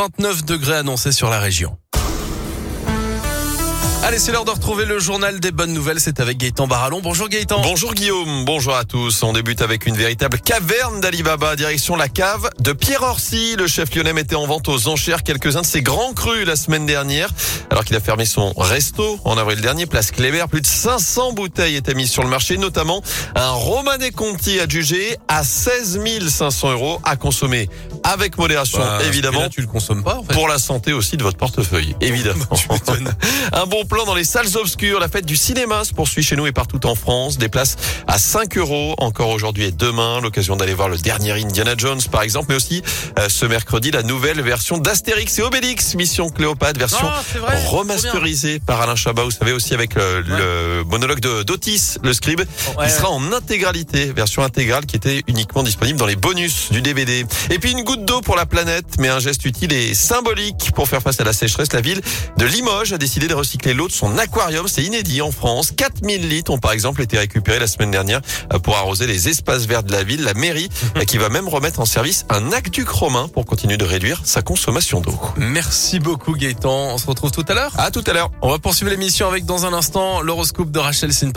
29 degrés annoncés sur la région. Allez, c'est l'heure de retrouver le journal des bonnes nouvelles. C'est avec Gaëtan Barallon. Bonjour Gaëtan. Bonjour Guillaume, bonjour à tous. On débute avec une véritable caverne d'Alibaba, direction la cave de Pierre Orsi. Le chef lyonnais mettait en vente aux enchères quelques-uns de ses grands crus la semaine dernière. Alors qu'il a fermé son resto en avril dernier, place Kléber, plus de 500 bouteilles étaient mises sur le marché, notamment un Romanée Conti adjugé à 16 500 euros à consommer avec modération, Bah, évidemment. Là, tu le consommes pas, en fait. Pour la santé aussi de votre portefeuille, évidemment. Un bon plan dans les salles obscures. La fête du cinéma se poursuit chez nous et partout en France. Des places à 5 euros encore aujourd'hui et demain. L'occasion d'aller voir le dernier Indiana Jones, par exemple, mais aussi euh, ce mercredi la nouvelle version d'Astérix et Obélix, Mission Cléopâtre, version Ah, vrai, remasterisée par Alain Chabat. Vous savez aussi avec le, le monologue de d'Otis, le scribe, Ouais, qui sera en intégralité, version intégrale qui était uniquement disponible dans les bonus du DVD. Et puis une goutte d'eau pour la planète, mais un geste utile et symbolique pour faire face à la sécheresse. La ville de Limoges a décidé de recycler l'eau de son aquarium. C'est inédit en France. 4000 litres ont par exemple été récupérés la semaine dernière euh, pour arroser les espaces verts de la ville. La mairie euh, qui va même remettre en service un aqueduc romain pour continuer de réduire sa consommation d'eau. Merci beaucoup Gaëtan. On se retrouve tout à l'heure. À tout à l'heure. On va poursuivre l'émission avec dans un instant l'horoscope de Rachel Sinpar.